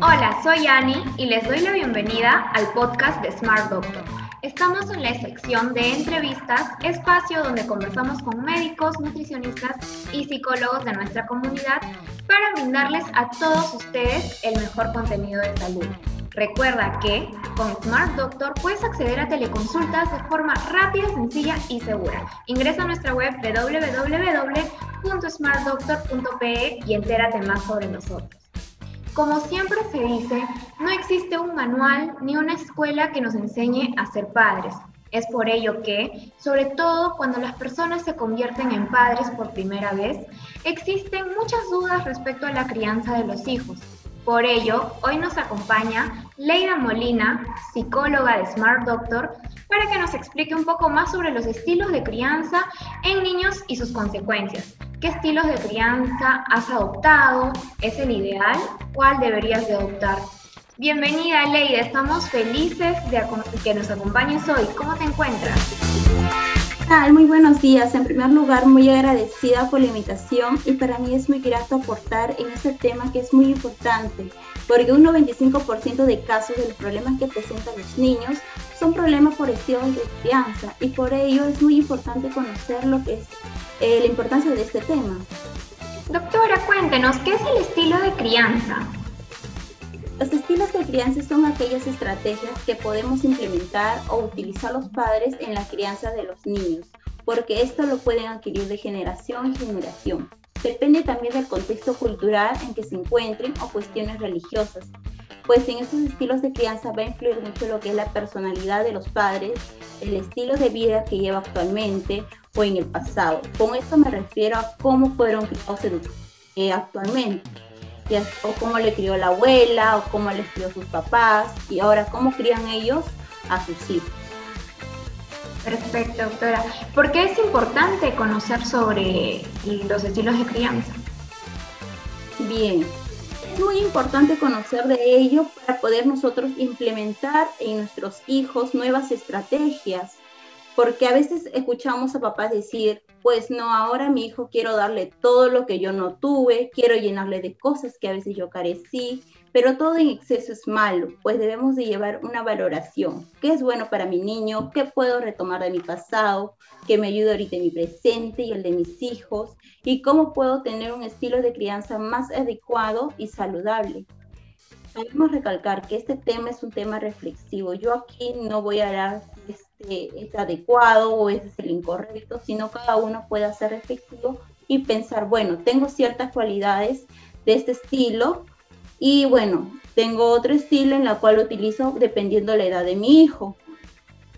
Hola, soy Ani y les doy la bienvenida al podcast de Smart Doctor. Estamos en la sección de entrevistas, espacio donde conversamos con médicos, nutricionistas y psicólogos de nuestra comunidad para brindarles a todos ustedes el mejor contenido de salud. Recuerda que con Smart Doctor puedes acceder a teleconsultas de forma rápida, sencilla y segura. Ingresa a nuestra web www.smartdoctor.pe y entérate más sobre nosotros. Como siempre se dice, no existe un manual ni una escuela que nos enseñe a ser padres. Es por ello que, sobre todo cuando las personas se convierten en padres por primera vez, existen muchas dudas respecto a la crianza de los hijos. Por ello, hoy nos acompaña Leida Molina, psicóloga de Smart Doctor, para que nos explique un poco más sobre los estilos de crianza en niños y sus consecuencias. ¿Qué estilos de crianza has adoptado? ¿Es el ideal? ¿Cuál deberías de adoptar? Bienvenida Leida, estamos felices de que nos acompañes hoy. ¿Cómo te encuentras? Muy buenos días. En primer lugar, muy agradecida por la invitación y para mí es muy grato aportar en este tema que es muy importante, porque un 95% de casos de los problemas que presentan los niños son problemas por estilos de crianza y por ello es muy importante conocer lo que es eh, la importancia de este tema. Doctora, cuéntenos, ¿qué es el estilo de crianza? Los estilos de crianza son aquellas estrategias que podemos implementar o utilizar los padres en la crianza de los niños, porque esto lo pueden adquirir de generación en generación. Depende también del contexto cultural en que se encuentren o cuestiones religiosas, pues en estos estilos de crianza va a influir mucho lo que es la personalidad de los padres, el estilo de vida que lleva actualmente o en el pasado. Con esto me refiero a cómo fueron criados eh, actualmente, o cómo le crió la abuela, o cómo les crió sus papás, y ahora cómo crían ellos a sus hijos. Perfecto, doctora. ¿Por qué es importante conocer sobre los estilos de crianza? Bien, es muy importante conocer de ello para poder nosotros implementar en nuestros hijos nuevas estrategias, porque a veces escuchamos a papás decir, pues no, ahora mi hijo quiero darle todo lo que yo no tuve, quiero llenarle de cosas que a veces yo carecí, pero todo en exceso es malo, pues debemos de llevar una valoración. ¿Qué es bueno para mi niño? ¿Qué puedo retomar de mi pasado? ¿Qué me ayuda ahorita en mi presente y el de mis hijos? ¿Y cómo puedo tener un estilo de crianza más adecuado y saludable? Debemos recalcar que este tema es un tema reflexivo. Yo aquí no voy a dar este, es adecuado o es el incorrecto, sino cada uno puede ser reflexivo y pensar, bueno, tengo ciertas cualidades de este estilo y bueno, tengo otro estilo en la cual utilizo dependiendo la edad de mi hijo,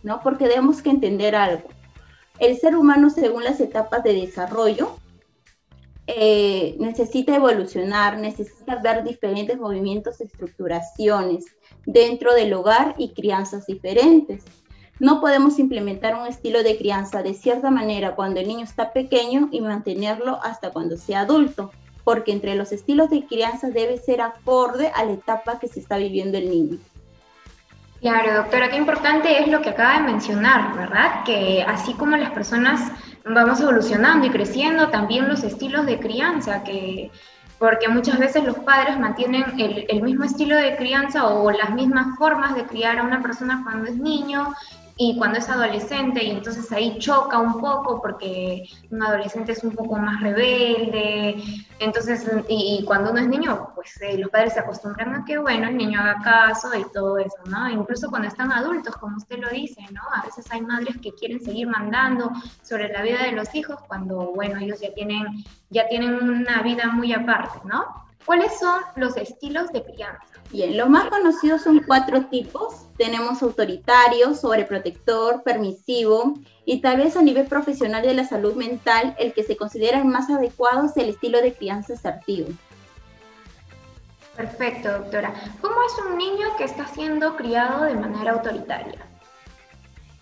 ¿no? Porque debemos que entender algo. El ser humano, según las etapas de desarrollo, eh, necesita evolucionar, necesita ver diferentes movimientos, estructuraciones dentro del hogar y crianzas diferentes. No podemos implementar un estilo de crianza de cierta manera cuando el niño está pequeño y mantenerlo hasta cuando sea adulto porque entre los estilos de crianza debe ser acorde a la etapa que se está viviendo el niño. Claro, doctora, qué importante es lo que acaba de mencionar, ¿verdad? Que así como las personas vamos evolucionando y creciendo, también los estilos de crianza, que porque muchas veces los padres mantienen el, el mismo estilo de crianza o las mismas formas de criar a una persona cuando es niño y cuando es adolescente y entonces ahí choca un poco porque un adolescente es un poco más rebelde, entonces y, cuando uno es niño, pues eh, los padres se acostumbran a que bueno, el niño haga caso y todo eso, ¿no? Incluso cuando están adultos, como usted lo dice, ¿no? A veces hay madres que quieren seguir mandando sobre la vida de los hijos cuando bueno, ellos ya tienen ya tienen una vida muy aparte, ¿no? ¿Cuáles son los estilos de crianza? Bien, los más conocidos son cuatro tipos. Tenemos autoritario, sobreprotector, permisivo y tal vez a nivel profesional de la salud mental, el que se considera el más adecuado es el estilo de crianza asertivo. Perfecto, doctora. ¿Cómo es un niño que está siendo criado de manera autoritaria?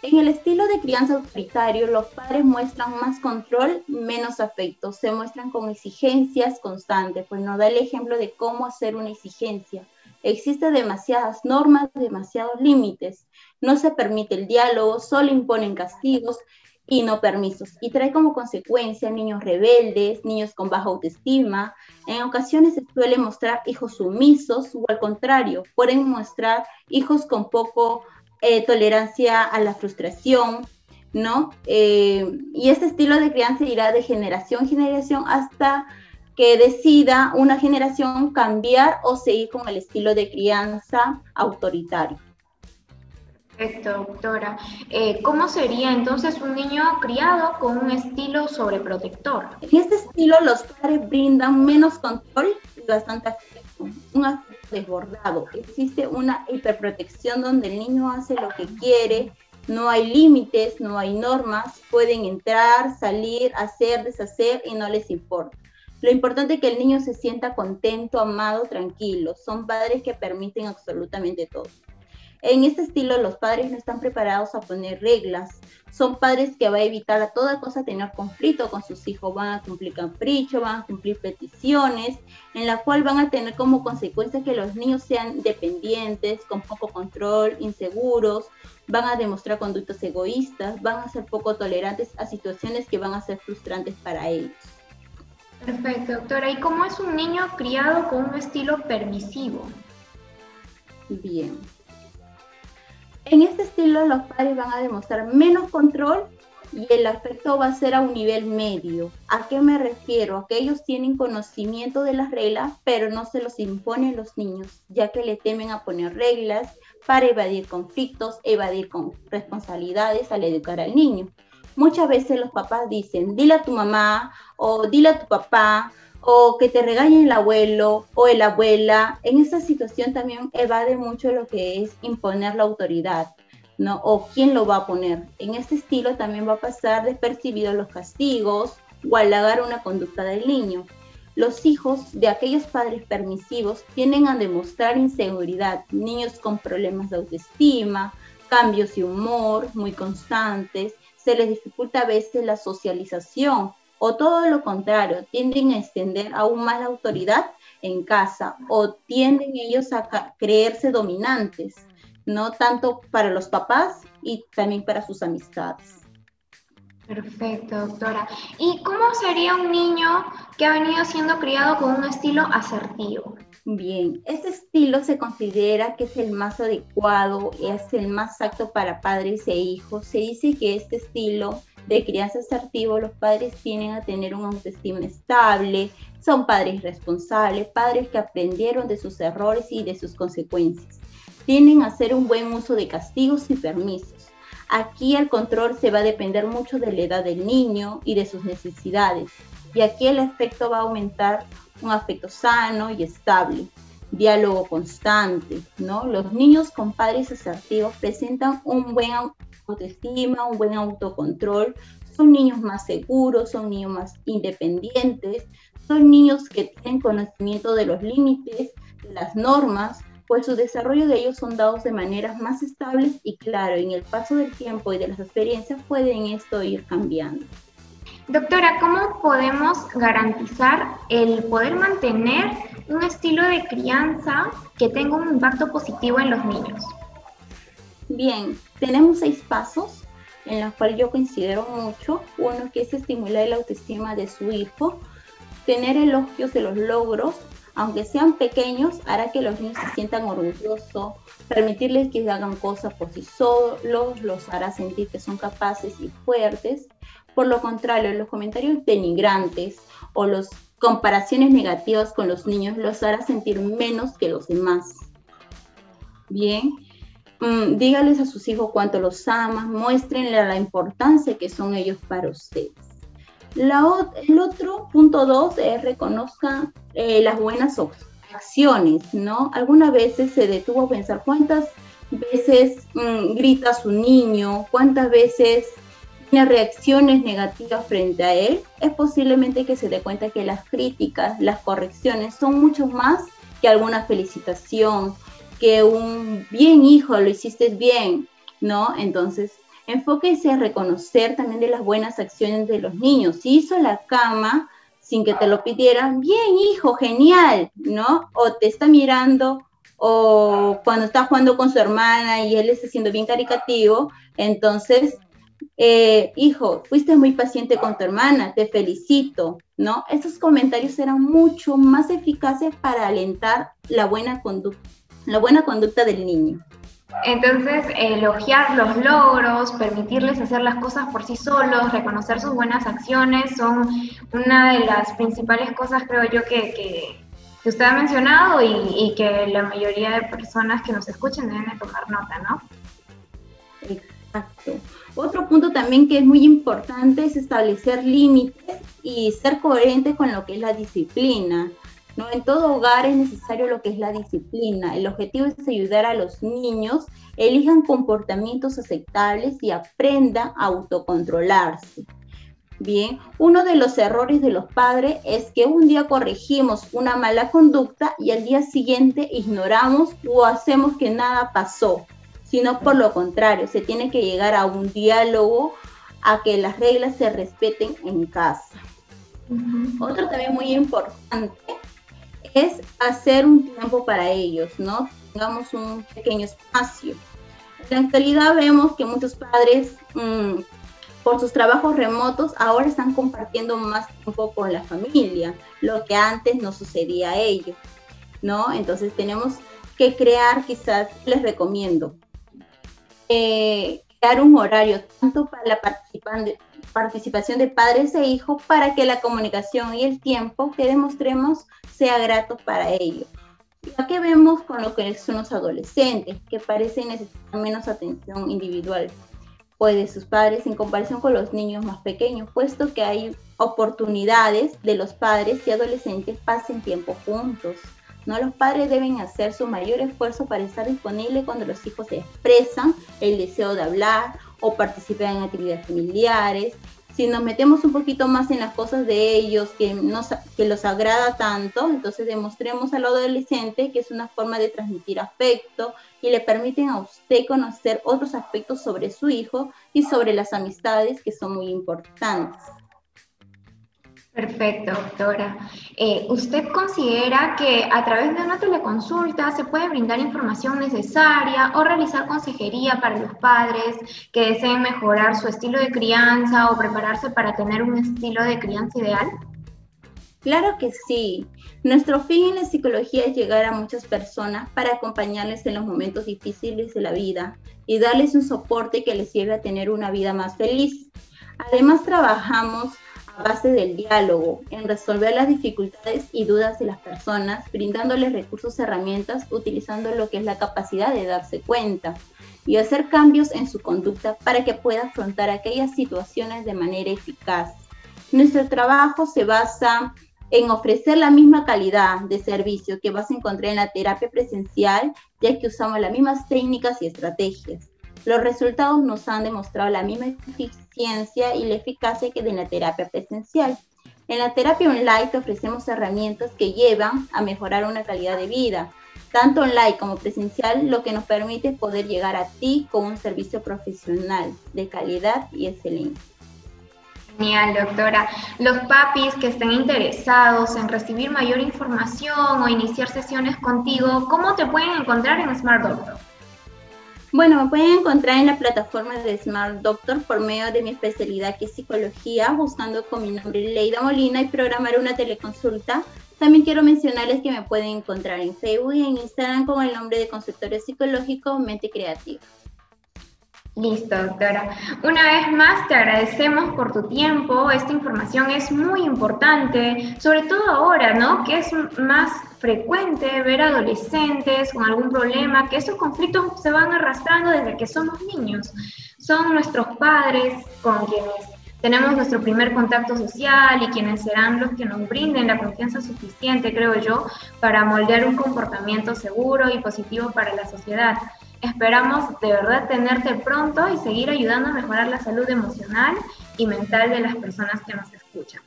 En el estilo de crianza autoritario, los padres muestran más control, menos afecto, se muestran con exigencias constantes, pues nos da el ejemplo de cómo hacer una exigencia. Existen demasiadas normas, demasiados límites, no se permite el diálogo, solo imponen castigos y no permisos. Y trae como consecuencia niños rebeldes, niños con baja autoestima. En ocasiones se suele mostrar hijos sumisos o al contrario, pueden mostrar hijos con poco eh, tolerancia a la frustración, ¿no? Eh, y este estilo de crianza irá de generación en generación hasta que decida una generación cambiar o seguir con el estilo de crianza autoritario. Perfecto, doctora. Eh, ¿Cómo sería entonces un niño criado con un estilo sobreprotector? En este estilo los padres brindan menos control y bastante afecto, un afecto desbordado. Existe una hiperprotección donde el niño hace lo que quiere, no hay límites, no hay normas, pueden entrar, salir, hacer, deshacer y no les importa. Lo importante es que el niño se sienta contento, amado, tranquilo. Son padres que permiten absolutamente todo. En este estilo los padres no están preparados a poner reglas. Son padres que van a evitar a toda cosa tener conflicto con sus hijos. Van a cumplir capricho, van a cumplir peticiones, en la cual van a tener como consecuencia que los niños sean dependientes, con poco control, inseguros, van a demostrar conductas egoístas, van a ser poco tolerantes a situaciones que van a ser frustrantes para ellos. Perfecto, doctora. ¿Y cómo es un niño criado con un estilo permisivo? Bien. En este estilo los padres van a demostrar menos control y el afecto va a ser a un nivel medio. ¿A qué me refiero? A que ellos tienen conocimiento de las reglas, pero no se los imponen los niños, ya que le temen a poner reglas para evadir conflictos, evadir responsabilidades al educar al niño muchas veces los papás dicen, dile a tu mamá o dile a tu papá o que te regañe el abuelo o la abuela. En esta situación también evade mucho lo que es imponer la autoridad, ¿no? O quién lo va a poner. En este estilo también va a pasar despercibido los castigos o halagar una conducta del niño. Los hijos de aquellos padres permisivos tienden a demostrar inseguridad, niños con problemas de autoestima, cambios de humor muy constantes, se les dificulta a veces la socialización o todo lo contrario, tienden a extender aún más la autoridad en casa o tienden ellos a creerse dominantes, no tanto para los papás y también para sus amistades. Perfecto, doctora. ¿Y cómo sería un niño que ha venido siendo criado con un estilo asertivo? Bien, este estilo se considera que es el más adecuado, es el más apto para padres e hijos. Se dice que este estilo de crianza asertivo, los padres tienen a tener un autoestima estable, son padres responsables, padres que aprendieron de sus errores y de sus consecuencias. Tienen a hacer un buen uso de castigos y permisos. Aquí el control se va a depender mucho de la edad del niño y de sus necesidades. Y aquí el efecto va a aumentar un afecto sano y estable, diálogo constante, ¿no? Los niños con padres asertivos presentan un buen autoestima, un buen autocontrol, son niños más seguros, son niños más independientes, son niños que tienen conocimiento de los límites, de las normas, pues su desarrollo de ellos son dados de maneras más estables y claro, en el paso del tiempo y de las experiencias pueden esto ir cambiando. Doctora, ¿cómo podemos garantizar el poder mantener un estilo de crianza que tenga un impacto positivo en los niños? Bien, tenemos seis pasos en los cuales yo considero mucho. Uno que es estimular la autoestima de su hijo, tener elogios de los logros, aunque sean pequeños, hará que los niños se sientan orgullosos, permitirles que hagan cosas por sí solos, los hará sentir que son capaces y fuertes. Por lo contrario, los comentarios denigrantes o las comparaciones negativas con los niños los hará sentir menos que los demás. Bien, mm, dígales a sus hijos cuánto los aman, muéstrenle la importancia que son ellos para ustedes. el otro punto dos es reconozcan eh, las buenas acciones, ¿no? Algunas veces se detuvo a pensar cuántas veces mm, grita su niño, cuántas veces tiene reacciones negativas frente a él, es posiblemente que se dé cuenta que las críticas, las correcciones son mucho más que alguna felicitación, que un bien hijo, lo hiciste bien, ¿no? Entonces, enfóquese a reconocer también de las buenas acciones de los niños. Si hizo la cama sin que te lo pidieran, bien hijo, genial, ¿no? O te está mirando o cuando está jugando con su hermana y él está siendo bien caricativo, entonces eh, hijo, fuiste muy paciente con tu hermana, te felicito, ¿no? Esos comentarios eran mucho más eficaces para alentar la buena conducta, la buena conducta del niño. Entonces, elogiar los logros, permitirles hacer las cosas por sí solos, reconocer sus buenas acciones, son una de las principales cosas, creo yo, que, que, usted ha mencionado y, y, que la mayoría de personas que nos escuchen deben de tomar nota, ¿no? Exacto. Otro punto también que es muy importante es establecer límites y ser coherente con lo que es la disciplina. ¿No? En todo hogar es necesario lo que es la disciplina. El objetivo es ayudar a los niños, elijan comportamientos aceptables y aprendan a autocontrolarse. Bien, uno de los errores de los padres es que un día corregimos una mala conducta y al día siguiente ignoramos o hacemos que nada pasó sino por lo contrario, se tiene que llegar a un diálogo, a que las reglas se respeten en casa. Otro también muy importante es hacer un tiempo para ellos, ¿no? Tengamos un pequeño espacio. En la actualidad vemos que muchos padres, mm, por sus trabajos remotos, ahora están compartiendo más tiempo con la familia, lo que antes no sucedía a ellos, ¿no? Entonces tenemos que crear, quizás les recomiendo, eh, dar un horario tanto para la participación de padres e hijos para que la comunicación y el tiempo que demostremos sea grato para ellos. Ya que vemos con lo que son los adolescentes, que parecen necesitar menos atención individual, pues de sus padres en comparación con los niños más pequeños, puesto que hay oportunidades de los padres y adolescentes pasen tiempo juntos. ¿No? Los padres deben hacer su mayor esfuerzo para estar disponibles cuando los hijos expresan el deseo de hablar o participar en actividades familiares. Si nos metemos un poquito más en las cosas de ellos que, nos, que los agrada tanto, entonces demostremos al adolescente que es una forma de transmitir afecto y le permiten a usted conocer otros aspectos sobre su hijo y sobre las amistades que son muy importantes. Perfecto, doctora. Eh, ¿Usted considera que a través de una teleconsulta se puede brindar información necesaria o realizar consejería para los padres que deseen mejorar su estilo de crianza o prepararse para tener un estilo de crianza ideal? Claro que sí. Nuestro fin en la psicología es llegar a muchas personas para acompañarles en los momentos difíciles de la vida y darles un soporte que les lleve a tener una vida más feliz. Además, trabajamos base del diálogo, en resolver las dificultades y dudas de las personas, brindándoles recursos y herramientas, utilizando lo que es la capacidad de darse cuenta y hacer cambios en su conducta para que pueda afrontar aquellas situaciones de manera eficaz. Nuestro trabajo se basa en ofrecer la misma calidad de servicio que vas a encontrar en la terapia presencial, ya que usamos las mismas técnicas y estrategias. Los resultados nos han demostrado la misma eficiencia y la eficacia que de la terapia presencial. En la terapia online te ofrecemos herramientas que llevan a mejorar una calidad de vida, tanto online como presencial, lo que nos permite poder llegar a ti con un servicio profesional de calidad y excelente. Genial, doctora. Los papis que estén interesados en recibir mayor información o iniciar sesiones contigo, ¿cómo te pueden encontrar en Smart Doctor? Bueno, me pueden encontrar en la plataforma de Smart Doctor por medio de mi especialidad que es psicología, buscando con mi nombre Leida Molina y programar una teleconsulta. También quiero mencionarles que me pueden encontrar en Facebook y en Instagram con el nombre de consultorio psicológico Mente Creativa. Listo, doctora. Una vez más te agradecemos por tu tiempo. Esta información es muy importante, sobre todo ahora, ¿no? Que es más frecuente ver adolescentes con algún problema, que esos conflictos se van arrastrando desde que somos niños. Son nuestros padres con quienes tenemos nuestro primer contacto social y quienes serán los que nos brinden la confianza suficiente, creo yo, para moldear un comportamiento seguro y positivo para la sociedad. Esperamos de verdad tenerte pronto y seguir ayudando a mejorar la salud emocional y mental de las personas que nos escuchan.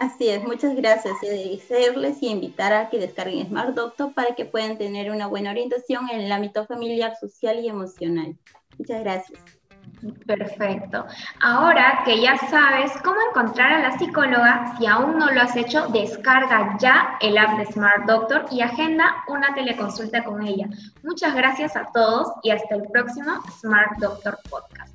Así es, muchas gracias. Y agradecerles y invitar a que descarguen Smart Doctor para que puedan tener una buena orientación en el ámbito familiar, social y emocional. Muchas gracias. Perfecto. Ahora que ya sabes cómo encontrar a la psicóloga, si aún no lo has hecho, descarga ya el app de Smart Doctor y agenda una teleconsulta con ella. Muchas gracias a todos y hasta el próximo Smart Doctor Podcast.